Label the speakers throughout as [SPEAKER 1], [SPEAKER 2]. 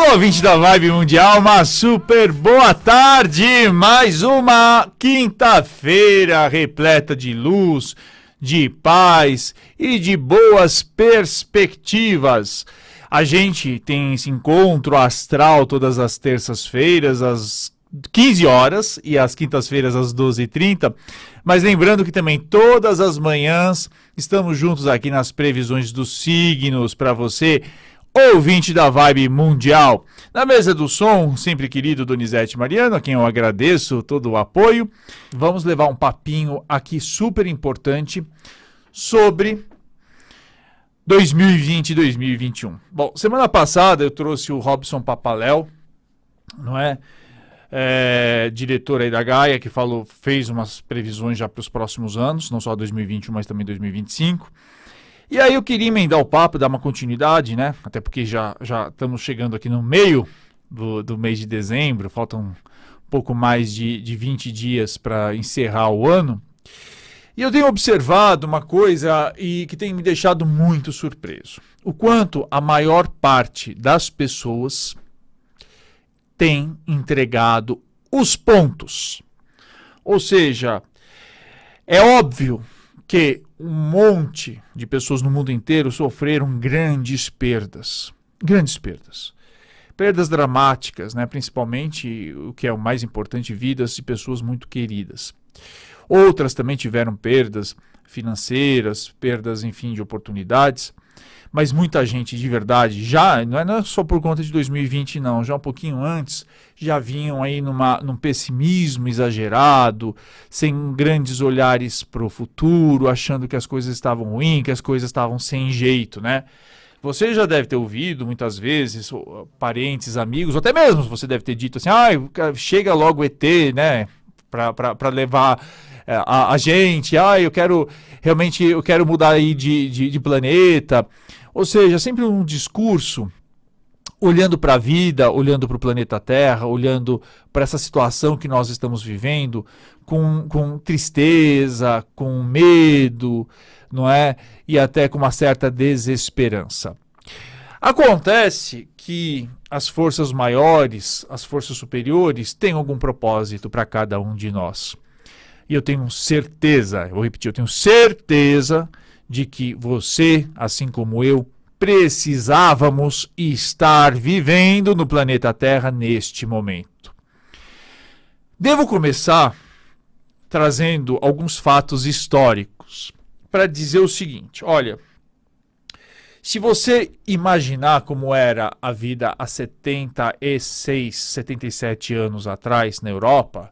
[SPEAKER 1] Olá, ouvinte da Vibe Mundial, uma super boa tarde! Mais uma quinta-feira repleta de luz, de paz e de boas perspectivas. A gente tem esse encontro astral todas as terças-feiras, às 15 horas e às quintas-feiras às 12h30. Mas lembrando que também todas as manhãs estamos juntos aqui nas previsões dos signos para você ouvinte da Vibe Mundial. Na mesa do som, sempre querido Donizete Mariano, a quem eu agradeço todo o apoio. Vamos levar um papinho aqui super importante sobre 2020 e 2021. Bom, semana passada eu trouxe o Robson Papaléu, não é? é? diretor aí da Gaia, que falou, fez umas previsões já para os próximos anos, não só 2021, mas também 2025. E aí eu queria emendar o papo, dar uma continuidade, né? Até porque já, já estamos chegando aqui no meio do, do mês de dezembro, faltam um pouco mais de, de 20 dias para encerrar o ano. E eu tenho observado uma coisa e que tem me deixado muito surpreso. O quanto a maior parte das pessoas tem entregado os pontos. Ou seja, é óbvio que um monte de pessoas no mundo inteiro sofreram grandes perdas. Grandes perdas. Perdas dramáticas, né? principalmente o que é o mais importante, vidas de pessoas muito queridas. Outras também tiveram perdas financeiras, perdas, enfim, de oportunidades mas muita gente de verdade já, não é, é só por conta de 2020 não, já um pouquinho antes, já vinham aí numa, num pessimismo exagerado, sem grandes olhares para o futuro, achando que as coisas estavam ruins, que as coisas estavam sem jeito, né? Você já deve ter ouvido muitas vezes, parentes, amigos, ou até mesmo você deve ter dito assim, ah, chega logo ET, né, para levar a, a, gente, ah, eu quero, realmente, eu quero mudar aí de, de, de planeta, ou seja, sempre um discurso olhando para a vida, olhando para o planeta Terra, olhando para essa situação que nós estamos vivendo, com, com tristeza, com medo, não é? E até com uma certa desesperança. Acontece que as forças maiores, as forças superiores, têm algum propósito para cada um de nós. E eu tenho certeza, eu vou repetir, eu tenho certeza de que você, assim como eu, precisávamos estar vivendo no planeta Terra neste momento. Devo começar trazendo alguns fatos históricos para dizer o seguinte: olha, se você imaginar como era a vida há 76, 77 anos atrás na Europa,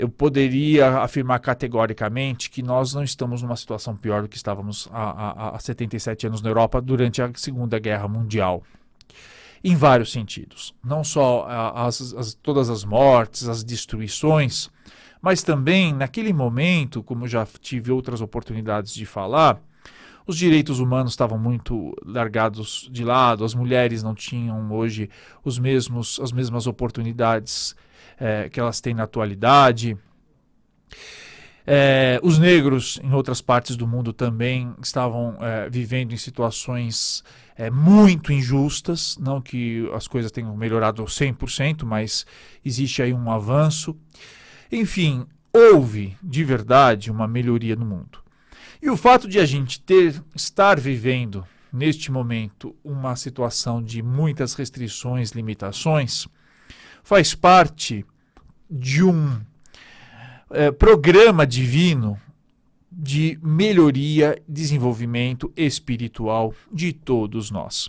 [SPEAKER 1] eu poderia afirmar categoricamente que nós não estamos numa situação pior do que estávamos há, há, há 77 anos na Europa durante a Segunda Guerra Mundial. Em vários sentidos. Não só as, as, todas as mortes, as destruições, mas também, naquele momento, como já tive outras oportunidades de falar, os direitos humanos estavam muito largados de lado, as mulheres não tinham hoje os mesmos, as mesmas oportunidades é, que elas têm na atualidade. É, os negros em outras partes do mundo também estavam é, vivendo em situações é, muito injustas, não que as coisas tenham melhorado 100%, mas existe aí um avanço. Enfim, houve de verdade uma melhoria no mundo. E o fato de a gente ter estar vivendo neste momento uma situação de muitas restrições, limitações, faz parte de um é, programa divino de melhoria, desenvolvimento espiritual de todos nós.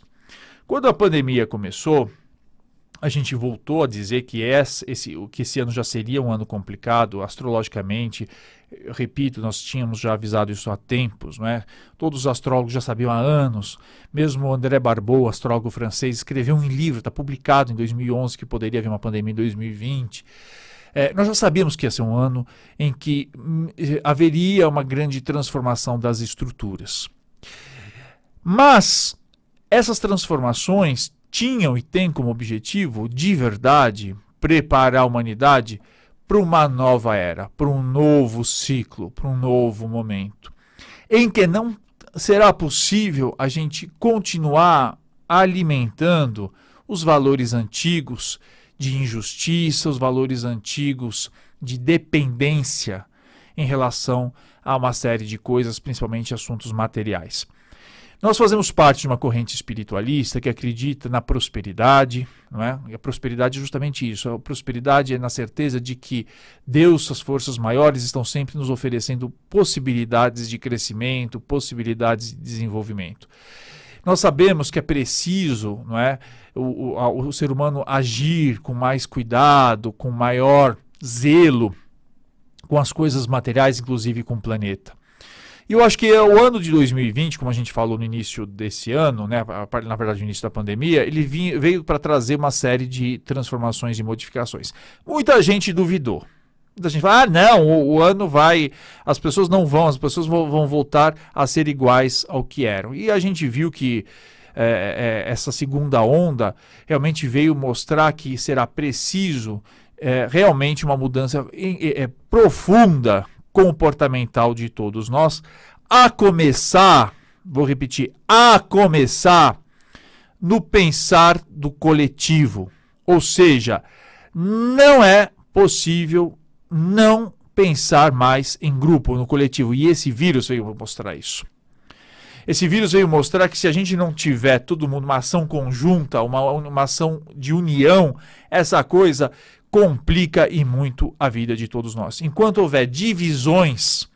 [SPEAKER 1] Quando a pandemia começou, a gente voltou a dizer que esse, esse, que esse ano já seria um ano complicado astrologicamente. Eu repito, nós tínhamos já avisado isso há tempos, não é? Todos os astrólogos já sabiam há anos. Mesmo André Barbeau, astrólogo francês, escreveu um livro, está publicado em 2011, que poderia haver uma pandemia em 2020. É, nós já sabíamos que ia ser um ano em que hum, haveria uma grande transformação das estruturas. Mas essas transformações tinham e têm como objetivo, de verdade, preparar a humanidade para uma nova era, para um novo ciclo, para um novo momento, em que não será possível a gente continuar alimentando os valores antigos de injustiça, os valores antigos de dependência em relação a uma série de coisas, principalmente assuntos materiais. Nós fazemos parte de uma corrente espiritualista que acredita na prosperidade, não é? E a prosperidade é justamente isso. A prosperidade é na certeza de que Deus, as forças maiores, estão sempre nos oferecendo possibilidades de crescimento, possibilidades de desenvolvimento. Nós sabemos que é preciso, não é, o, o, o ser humano agir com mais cuidado, com maior zelo com as coisas materiais, inclusive com o planeta. E eu acho que o ano de 2020, como a gente falou no início desse ano, né, na verdade no início da pandemia, ele veio para trazer uma série de transformações e modificações. Muita gente duvidou. Muita gente fala, ah, não, o, o ano vai, as pessoas não vão, as pessoas vão, vão, voltar a ser iguais ao que eram. E a gente viu que é, é, essa segunda onda realmente veio mostrar que será preciso é, realmente uma mudança profunda comportamental de todos nós, a começar, vou repetir, a começar no pensar do coletivo. Ou seja, não é possível não pensar mais em grupo, no coletivo. E esse vírus veio mostrar isso. Esse vírus veio mostrar que se a gente não tiver todo mundo uma ação conjunta, uma, uma ação de união, essa coisa complica e muito a vida de todos nós. Enquanto houver divisões,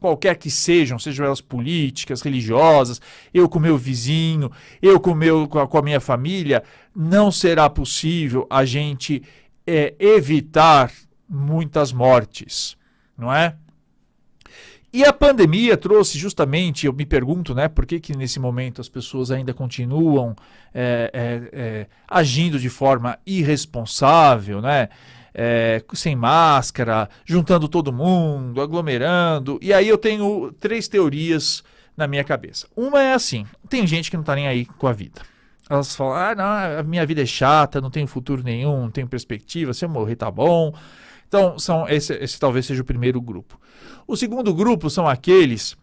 [SPEAKER 1] qualquer que sejam, sejam elas políticas, religiosas, eu com meu vizinho, eu com, meu, com a minha família, não será possível a gente é, evitar muitas mortes, não é? E a pandemia trouxe justamente, eu me pergunto, né, por que, que nesse momento as pessoas ainda continuam é, é, é, agindo de forma irresponsável, né? É, sem máscara, juntando todo mundo, aglomerando. E aí eu tenho três teorias na minha cabeça. Uma é assim: tem gente que não está nem aí com a vida. Elas falam, ah, não, a minha vida é chata, não tenho futuro nenhum, não tenho perspectiva, se eu morrer tá bom. Então, são, esse, esse talvez seja o primeiro grupo. O segundo grupo são aqueles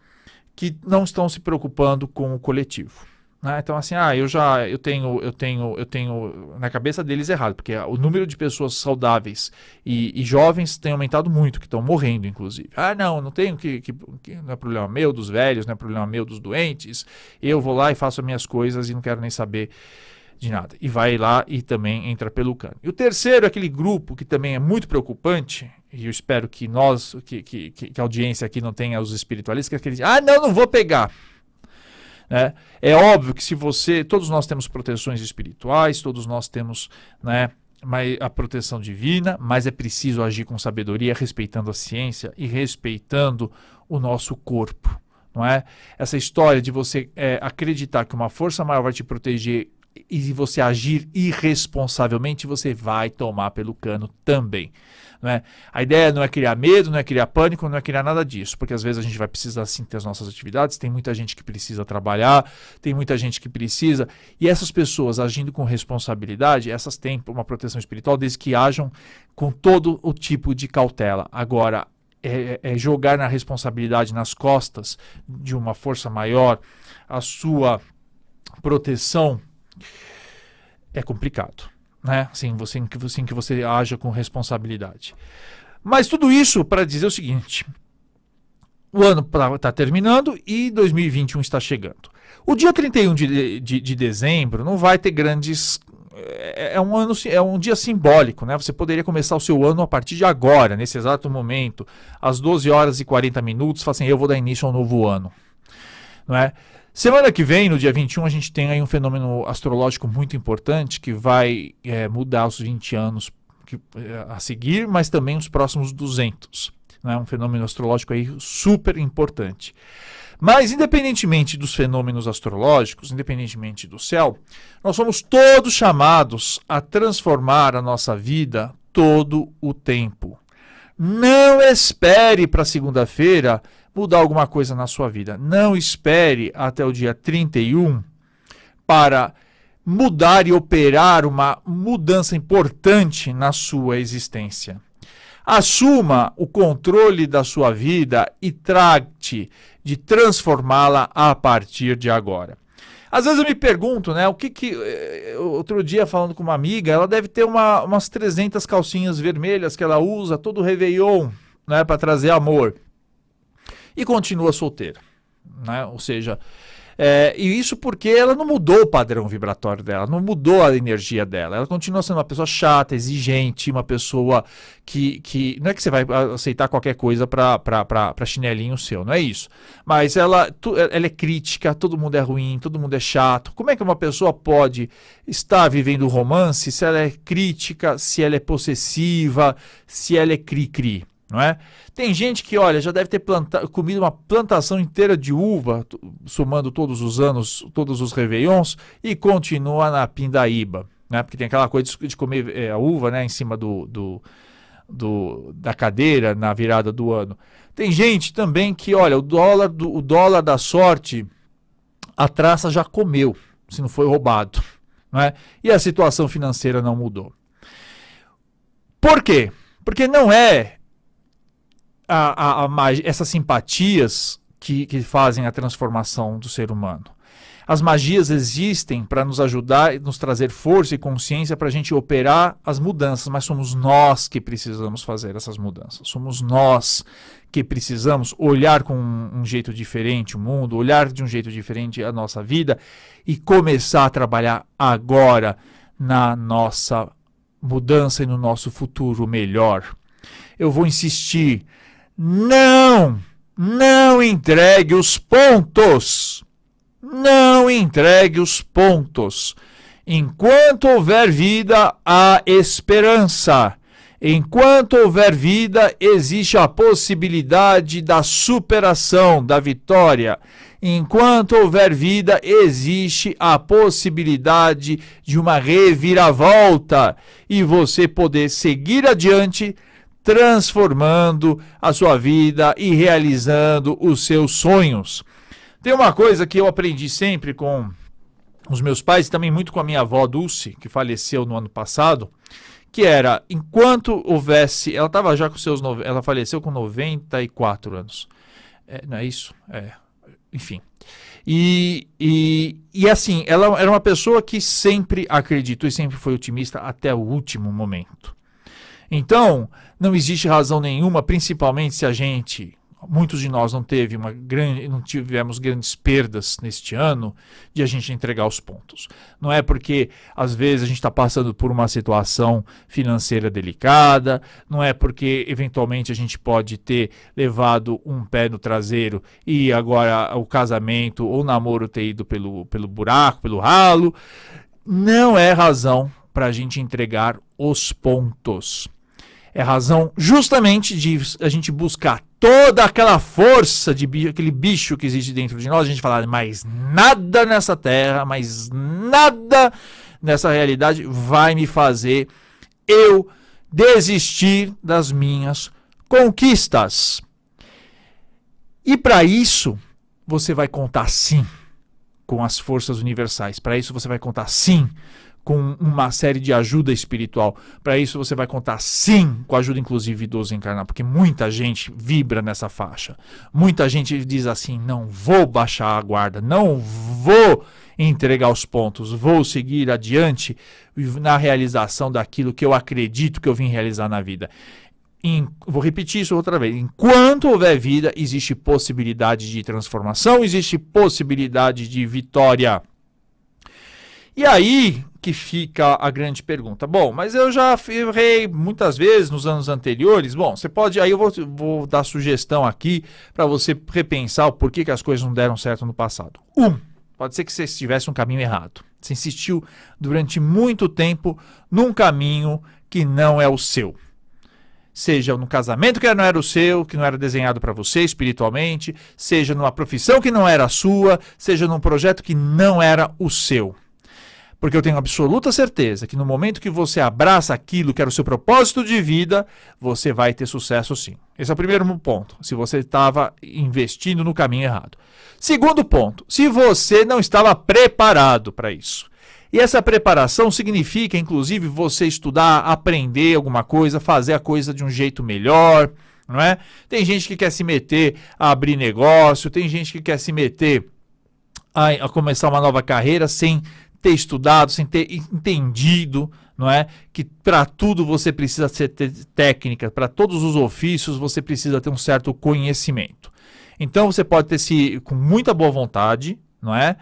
[SPEAKER 1] que não estão se preocupando com o coletivo. Né? Então, assim, ah, eu já eu tenho, eu tenho, eu tenho na cabeça deles errado, porque o número de pessoas saudáveis e, e jovens tem aumentado muito, que estão morrendo, inclusive. Ah, não, não tenho que, que, que, não é problema meu dos velhos, não é problema meu dos doentes. Eu vou lá e faço as minhas coisas e não quero nem saber de nada. E vai lá e também entra pelo cano. E o terceiro, aquele grupo que também é muito preocupante, e eu espero que nós, que, que, que a audiência aqui não tenha os espiritualistas, que é aqueles, ah, não, não vou pegar. Né? É óbvio que se você, todos nós temos proteções espirituais, todos nós temos, né, a proteção divina, mas é preciso agir com sabedoria, respeitando a ciência e respeitando o nosso corpo. Não é? Essa história de você é, acreditar que uma força maior vai te proteger e você agir irresponsavelmente, você vai tomar pelo cano também. Né? A ideia não é criar medo, não é criar pânico, não é criar nada disso, porque às vezes a gente vai precisar sim ter as nossas atividades, tem muita gente que precisa trabalhar, tem muita gente que precisa, e essas pessoas agindo com responsabilidade, essas têm uma proteção espiritual desde que ajam com todo o tipo de cautela. Agora, é, é jogar na responsabilidade nas costas de uma força maior a sua proteção é complicado, né? Assim, você, assim que você haja com responsabilidade. Mas tudo isso para dizer o seguinte: o ano está terminando e 2021 está chegando. O dia 31 de, de, de dezembro não vai ter grandes. É, é, um ano, é um dia simbólico, né? Você poderia começar o seu ano a partir de agora, nesse exato momento, às 12 horas e 40 minutos, assim, eu vou dar início ao novo ano. Não é? Semana que vem, no dia 21, a gente tem aí um fenômeno astrológico muito importante que vai é, mudar os 20 anos que, é, a seguir, mas também os próximos 200. Né? Um fenômeno astrológico aí super importante. Mas, independentemente dos fenômenos astrológicos, independentemente do céu, nós somos todos chamados a transformar a nossa vida todo o tempo. Não espere para segunda-feira mudar alguma coisa na sua vida. Não espere até o dia 31 para mudar e operar uma mudança importante na sua existência. Assuma o controle da sua vida e trate de transformá-la a partir de agora. Às vezes eu me pergunto, né, o que que... Eh, outro dia, falando com uma amiga, ela deve ter uma, umas 300 calcinhas vermelhas que ela usa todo Réveillon, né, para trazer amor. E continua solteira, né? Ou seja, é, e isso porque ela não mudou o padrão vibratório dela, não mudou a energia dela. Ela continua sendo uma pessoa chata, exigente, uma pessoa que. que não é que você vai aceitar qualquer coisa para chinelinho seu, não é isso. Mas ela, tu, ela é crítica, todo mundo é ruim, todo mundo é chato. Como é que uma pessoa pode estar vivendo romance se ela é crítica, se ela é possessiva, se ela é cri-cri? Não é? Tem gente que, olha, já deve ter comido uma plantação inteira de uva, somando todos os anos, todos os réveillons, e continua na pindaíba, né? Porque tem aquela coisa de comer é, a uva, né, em cima do, do, do, da cadeira na virada do ano. Tem gente também que, olha, o dólar, do, o dólar da sorte, a traça já comeu, se não foi roubado, é? E a situação financeira não mudou. Por quê? Porque não é a, a, a, essas simpatias que, que fazem a transformação do ser humano. As magias existem para nos ajudar e nos trazer força e consciência para a gente operar as mudanças, mas somos nós que precisamos fazer essas mudanças. Somos nós que precisamos olhar com um jeito diferente o mundo, olhar de um jeito diferente a nossa vida e começar a trabalhar agora na nossa mudança e no nosso futuro melhor. Eu vou insistir não, não entregue os pontos. Não entregue os pontos. Enquanto houver vida, há esperança. Enquanto houver vida, existe a possibilidade da superação, da vitória. Enquanto houver vida, existe a possibilidade de uma reviravolta e você poder seguir adiante transformando a sua vida e realizando os seus sonhos. Tem uma coisa que eu aprendi sempre com os meus pais também muito com a minha avó Dulce, que faleceu no ano passado, que era, enquanto houvesse, ela estava já com seus, ela faleceu com 94 anos. É, não é isso? É, enfim. E, e, e assim, ela era uma pessoa que sempre acreditou e sempre foi otimista até o último momento. Então, não existe razão nenhuma, principalmente se a gente, muitos de nós não teve uma grande, não tivemos grandes perdas neste ano, de a gente entregar os pontos. Não é porque às vezes a gente está passando por uma situação financeira delicada, não é porque eventualmente a gente pode ter levado um pé no traseiro e agora o casamento ou o namoro ter ido pelo, pelo buraco, pelo ralo. Não é razão para a gente entregar os pontos. É razão justamente de a gente buscar toda aquela força de bicho, aquele bicho que existe dentro de nós, a gente falar, mais nada nessa terra, mais nada nessa realidade vai me fazer eu desistir das minhas conquistas. E para isso, você vai contar sim com as forças universais. Para isso, você vai contar sim com uma série de ajuda espiritual. Para isso você vai contar sim com a ajuda inclusive idoso encarnar, porque muita gente vibra nessa faixa. Muita gente diz assim: "Não vou baixar a guarda, não vou entregar os pontos, vou seguir adiante na realização daquilo que eu acredito que eu vim realizar na vida." Em, vou repetir isso outra vez. Enquanto houver vida, existe possibilidade de transformação, existe possibilidade de vitória. E aí que fica a grande pergunta. Bom, mas eu já errei muitas vezes nos anos anteriores. Bom, você pode. Aí eu vou, vou dar sugestão aqui para você repensar o porquê que as coisas não deram certo no passado. Um, pode ser que você estivesse um caminho errado. Você insistiu durante muito tempo num caminho que não é o seu. Seja no casamento que não era o seu, que não era desenhado para você espiritualmente, seja numa profissão que não era a sua, seja num projeto que não era o seu. Porque eu tenho absoluta certeza que no momento que você abraça aquilo que era o seu propósito de vida, você vai ter sucesso sim. Esse é o primeiro ponto, se você estava investindo no caminho errado. Segundo ponto, se você não estava preparado para isso. E essa preparação significa, inclusive, você estudar, aprender alguma coisa, fazer a coisa de um jeito melhor, não é? Tem gente que quer se meter a abrir negócio, tem gente que quer se meter a, a começar uma nova carreira sem ter estudado, sem ter entendido, não é? Que para tudo você precisa ter técnica, para todos os ofícios você precisa ter um certo conhecimento. Então você pode ter se com muita boa vontade, não é?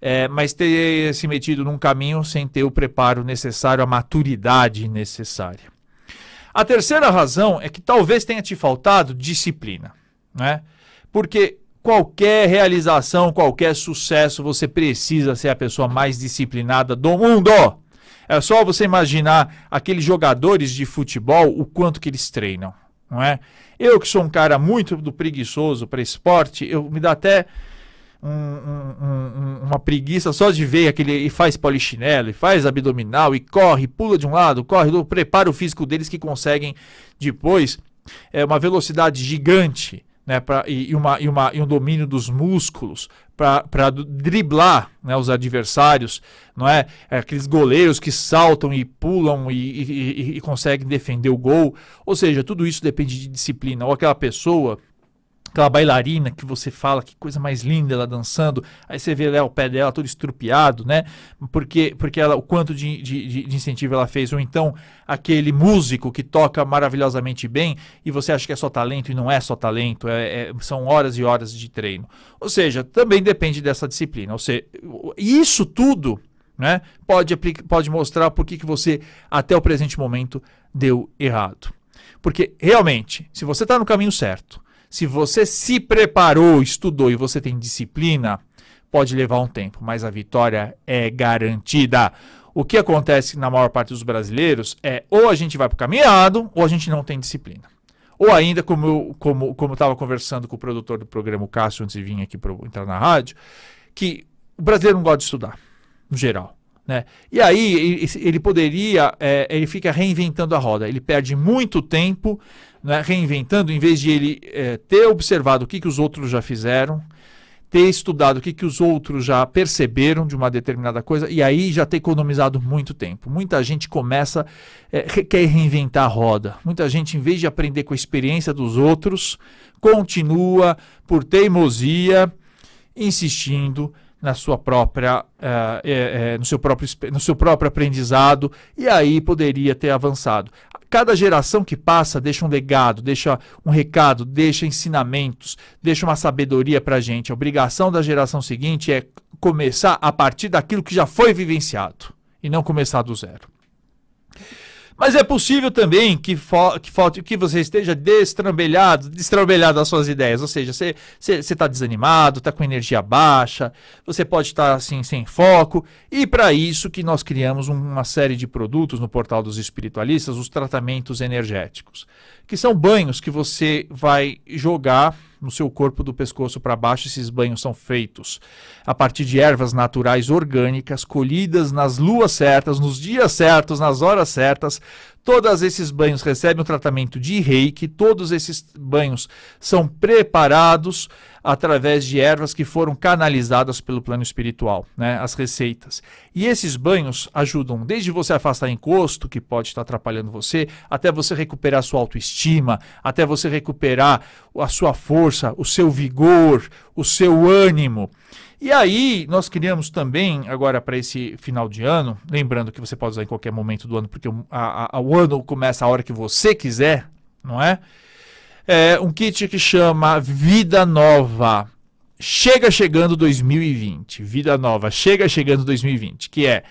[SPEAKER 1] é? mas ter se metido num caminho sem ter o preparo necessário, a maturidade necessária. A terceira razão é que talvez tenha te faltado disciplina, né? Porque qualquer realização, qualquer sucesso, você precisa ser a pessoa mais disciplinada do mundo. É só você imaginar aqueles jogadores de futebol, o quanto que eles treinam, não é? Eu que sou um cara muito do preguiçoso para esporte, eu me dá até um, um, um, uma preguiça só de ver aquele e faz polichinelo, e faz abdominal, e corre, pula de um lado, corre, prepara o físico deles que conseguem depois é uma velocidade gigante né, pra, e, e, uma, e, uma, e um domínio dos músculos para driblar né, os adversários, não é? é? Aqueles goleiros que saltam e pulam e, e, e, conseguem defender o gol. Ou seja, tudo isso depende de disciplina. Ou aquela pessoa aquela bailarina que você fala que coisa mais linda ela dançando, aí você vê lá o pé dela todo estrupiado, né? Porque, porque ela, o quanto de, de, de, incentivo ela fez, ou então aquele músico que toca maravilhosamente bem e você acha que é só talento e não é só talento, é, é, são horas e horas de treino. Ou seja, também depende dessa disciplina. Ou seja, isso tudo né, pode, pode mostrar por que, que você, até o presente momento, deu errado. Porque realmente, se você está no caminho certo, se você se preparou, estudou e você tem disciplina, pode levar um tempo, mas a vitória é garantida. O que acontece na maior parte dos brasileiros é ou a gente vai para o caminhado ou a gente não tem disciplina. Ou ainda, como eu como, como estava conversando com o produtor do programa, o Cássio, antes de vir aqui para entrar na rádio, que o brasileiro não gosta de estudar, no geral. Né? E aí ele poderia, é, ele fica reinventando a roda, ele perde muito tempo né, reinventando, em vez de ele é, ter observado o que, que os outros já fizeram, ter estudado o que, que os outros já perceberam de uma determinada coisa e aí já ter economizado muito tempo. Muita gente começa, é, quer reinventar a roda. Muita gente, em vez de aprender com a experiência dos outros, continua por teimosia insistindo na sua própria, uh, é, é, no, seu próprio, no seu próprio aprendizado e aí poderia ter avançado. Cada geração que passa deixa um legado, deixa um recado, deixa ensinamentos, deixa uma sabedoria para a gente. A obrigação da geração seguinte é começar a partir daquilo que já foi vivenciado e não começar do zero. Mas é possível também que, fo que, falte, que você esteja destrambelhado, destrambelhado das suas ideias. Ou seja, você está desanimado, está com energia baixa, você pode estar tá, assim sem foco. E para isso que nós criamos uma série de produtos no portal dos espiritualistas, os tratamentos energéticos, que são banhos que você vai jogar no seu corpo do pescoço para baixo. Esses banhos são feitos a partir de ervas naturais orgânicas, colhidas nas luas certas, nos dias certos, nas horas certas. Todos esses banhos recebem um tratamento de reiki, todos esses banhos são preparados através de ervas que foram canalizadas pelo plano espiritual, né, as receitas. E esses banhos ajudam desde você afastar encosto, que pode estar atrapalhando você, até você recuperar sua autoestima, até você recuperar a sua força, o seu vigor, o seu ânimo. E aí, nós criamos também, agora para esse final de ano, lembrando que você pode usar em qualquer momento do ano, porque a, a, o ano começa a hora que você quiser, não é? É, um kit que chama Vida Nova. Chega chegando 2020. Vida Nova, chega chegando 2020. Que é,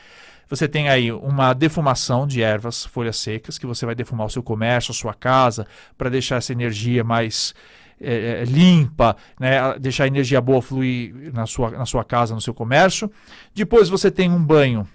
[SPEAKER 1] você tem aí uma defumação de ervas, folhas secas, que você vai defumar o seu comércio, a sua casa, para deixar essa energia mais é, é, limpa, né? deixar a energia boa fluir na sua, na sua casa, no seu comércio. Depois você tem um banho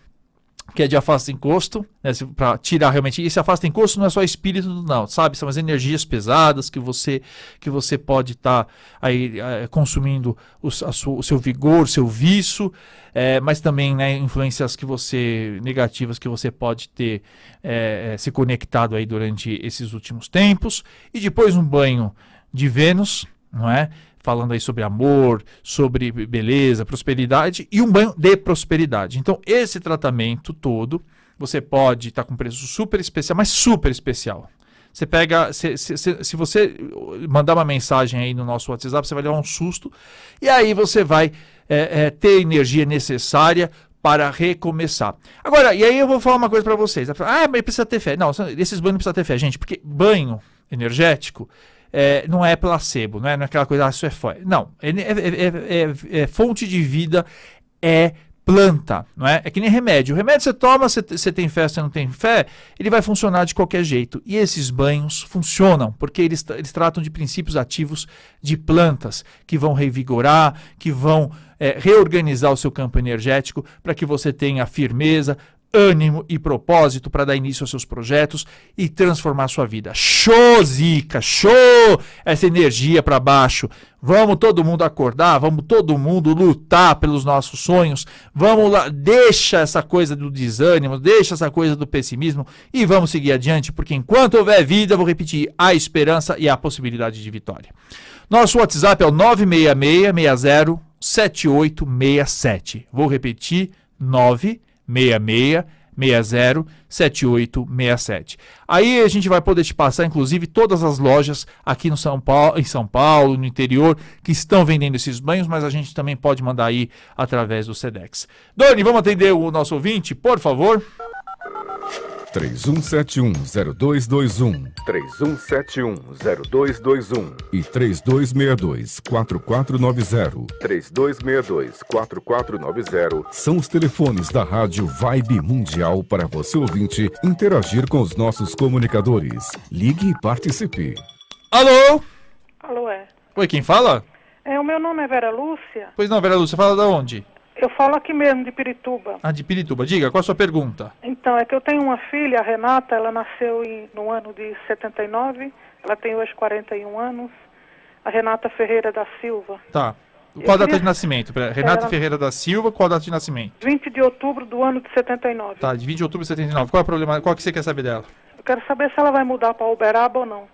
[SPEAKER 1] que é de afasta encosto, né, para tirar realmente. Esse afasta encosto não é só espírito, não, sabe? São as energias pesadas que você que você pode estar tá aí é, consumindo o, o, seu vigor, o seu vício, é, mas também né, influências que você negativas que você pode ter é, se conectado aí durante esses últimos tempos. E depois um banho de Vênus, não é? Falando aí sobre amor, sobre beleza, prosperidade e um banho de prosperidade. Então, esse tratamento todo, você pode estar tá com preço super especial, mas super especial. Você pega, se, se, se, você mandar uma mensagem aí no nosso WhatsApp, você vai levar um susto e aí você vai é, é, ter energia necessária para recomeçar. Agora, e aí eu vou falar uma coisa para vocês. Ah, mas precisa ter fé. Não, esses banhos não precisa ter fé, gente, porque banho energético é, não é placebo, não é, não é aquela coisa, ah, isso é fé. Não, é, é, é, fonte de vida, é planta, não é? É que nem remédio. O remédio você toma, você, você tem fé, você não tem fé, ele vai funcionar de qualquer jeito. E esses banhos funcionam, porque eles, eles tratam de princípios ativos de plantas, que vão revigorar, que vão é, reorganizar o seu campo energético para que você tenha firmeza, ânimo e propósito para dar início aos seus projetos e transformar sua vida. Show, Zica! Show! Essa energia para baixo. Vamos todo mundo acordar, vamos todo mundo lutar pelos nossos sonhos. Vamos lá, deixa essa coisa do desânimo, deixa essa coisa do pessimismo e vamos seguir adiante, porque enquanto houver vida, vou repetir, há esperança e há possibilidade de vitória. Nosso WhatsApp é o 966 7867. Vou repetir, 966 60 7867. Aí a gente vai poder te passar, inclusive, todas as lojas aqui no São Paulo, em São Paulo, no interior, que estão vendendo esses banhos, mas a gente também pode mandar aí através do Sedex. Doni, vamos atender o nosso ouvinte, por favor.
[SPEAKER 2] 31710221.
[SPEAKER 3] 31710221.
[SPEAKER 2] E 3262-4490.
[SPEAKER 3] 3262-4490.
[SPEAKER 2] São os telefones da Rádio Vibe Mundial para você ouvinte interagir com os nossos comunicadores. Ligue e participe.
[SPEAKER 1] Alô?
[SPEAKER 4] Alô, é.
[SPEAKER 1] Oi, quem fala?
[SPEAKER 4] É, o meu nome é Vera Lúcia.
[SPEAKER 1] Pois não, Vera Lúcia, fala da onde?
[SPEAKER 4] Eu falo aqui mesmo, de Pirituba.
[SPEAKER 1] Ah, de Pirituba. Diga, qual a sua pergunta?
[SPEAKER 4] Então, é que eu tenho uma filha, a Renata, ela nasceu em, no ano de 79, ela tem hoje 41 anos. A Renata Ferreira da Silva.
[SPEAKER 1] Tá. Qual a data de nascimento? Renata
[SPEAKER 4] Ela-
[SPEAKER 1] Ferreira da Silva, qual a data de nascimento?
[SPEAKER 4] 20 de outubro do ano de 79.
[SPEAKER 1] Tá, de 20 de outubro de 79. Qual é o problema? Qual que você quer saber dela?
[SPEAKER 4] Eu quero saber se ela vai mudar para Uberaba ou não.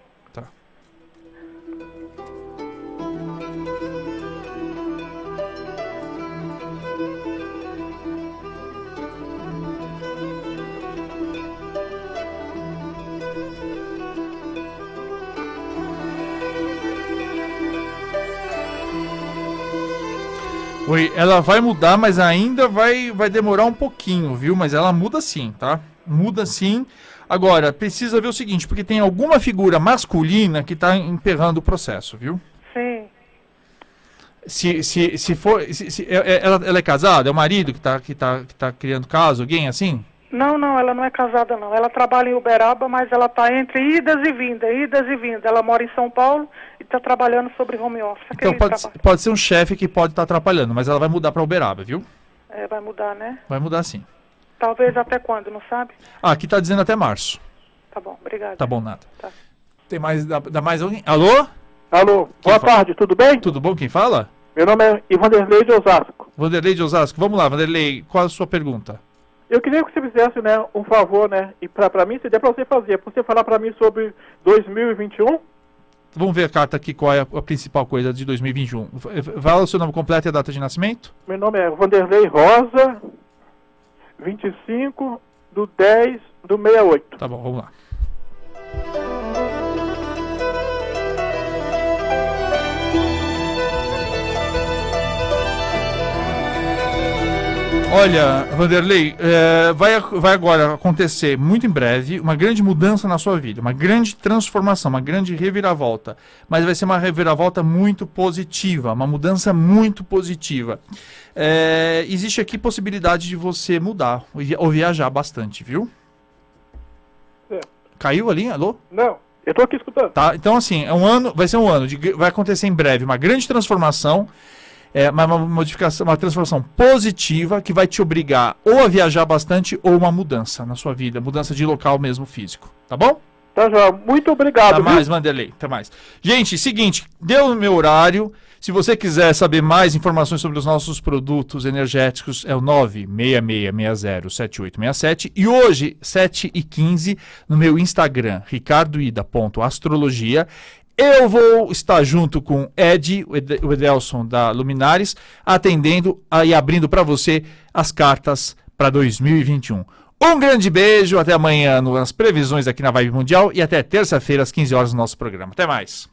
[SPEAKER 1] Oi, ela vai mudar, mas ainda vai, vai demorar um pouquinho, viu? Mas ela muda sim, tá? Muda sim. Agora, precisa ver o seguinte, porque tem alguma figura masculina que tá emperrando o processo, viu?
[SPEAKER 4] Sim.
[SPEAKER 1] Se, se, se for. se- se- é- é- ela, ela é casada? É o marido que tá, que, tá, que tá criando caso? Alguém assim?
[SPEAKER 4] Não, não, ela não é casada não. Ela trabalha em Uberaba, mas ela está entre idas e vindas, idas e vindas. Ela mora em São Paulo e está trabalhando sobre home office.
[SPEAKER 1] Então pode,
[SPEAKER 4] trabalho.
[SPEAKER 1] pode ser um chefe que pode estar atrapalhando, mas ela vai mudar pra Uberaba, viu?
[SPEAKER 4] É, vai mudar, né?
[SPEAKER 1] Vai mudar sim.
[SPEAKER 4] Talvez até quando, não sabe?
[SPEAKER 1] Ah, aqui tá dizendo até março.
[SPEAKER 4] Tá bom, obrigada.
[SPEAKER 1] Tá bom, nada.
[SPEAKER 4] Tá.
[SPEAKER 1] Tem mais. Dá, dá mais alguém? Alô?
[SPEAKER 5] Alô, boa
[SPEAKER 1] fala?
[SPEAKER 5] tarde, tudo bem?
[SPEAKER 1] Tudo bom? Quem fala?
[SPEAKER 5] Meu nome é Ivanderlei de Osasco.
[SPEAKER 1] Vanderlei de Osasco. Vamos lá, Vanderlei. Qual a sua pergunta?
[SPEAKER 5] Eu queria que você fizesse, né, um favor, né, e pra mim, se der pra você fazer, pra você falar pra mim sobre 2021,
[SPEAKER 1] Vamos ver a carta aqui, qual é a, a principal coisa de 2021. V- Fala o seu nome completo e a data de nascimento?
[SPEAKER 5] meu nome é Vanderlei Rosa, 25 do 10 do 68.
[SPEAKER 1] Tá bom, vamos lá. Olha, Vanderlei, é, vai, vai agora acontecer muito em breve uma grande mudança na sua vida, uma grande transformação, uma grande reviravolta. Mas vai ser uma reviravolta muito positiva, uma mudança muito positiva. É, existe aqui possibilidade de você mudar ou vi- ou viajar bastante, viu?
[SPEAKER 5] Certo.
[SPEAKER 1] Caiu ali? Alô?
[SPEAKER 5] Não, eu tô aqui escutando.
[SPEAKER 1] Tá? Então, assim, é um ano, vai ser um ano, de, vai acontecer em breve uma grande transformação, é, uma, modificação, uma transformação positiva que vai te obrigar ou a viajar bastante ou uma mudança na sua vida, mudança de local mesmo físico, tá bom?
[SPEAKER 5] Tá, João, muito obrigado,
[SPEAKER 1] Até mais, Vanderlei. Até mais. Gente, seguinte, deu o meu horário. Se você quiser saber mais informações sobre os nossos produtos energéticos, é o 966607867. E hoje, 7h15, no meu Instagram, ricardoida.astrologia, eu vou estar junto com Ed, o Ed- o Edelson da Luminares, atendendo e abrindo para você as cartas para 2021. Um grande beijo, até amanhã nas previsões aqui na Vibe Mundial e até terça-feira às 15 horas no nosso programa. Até mais.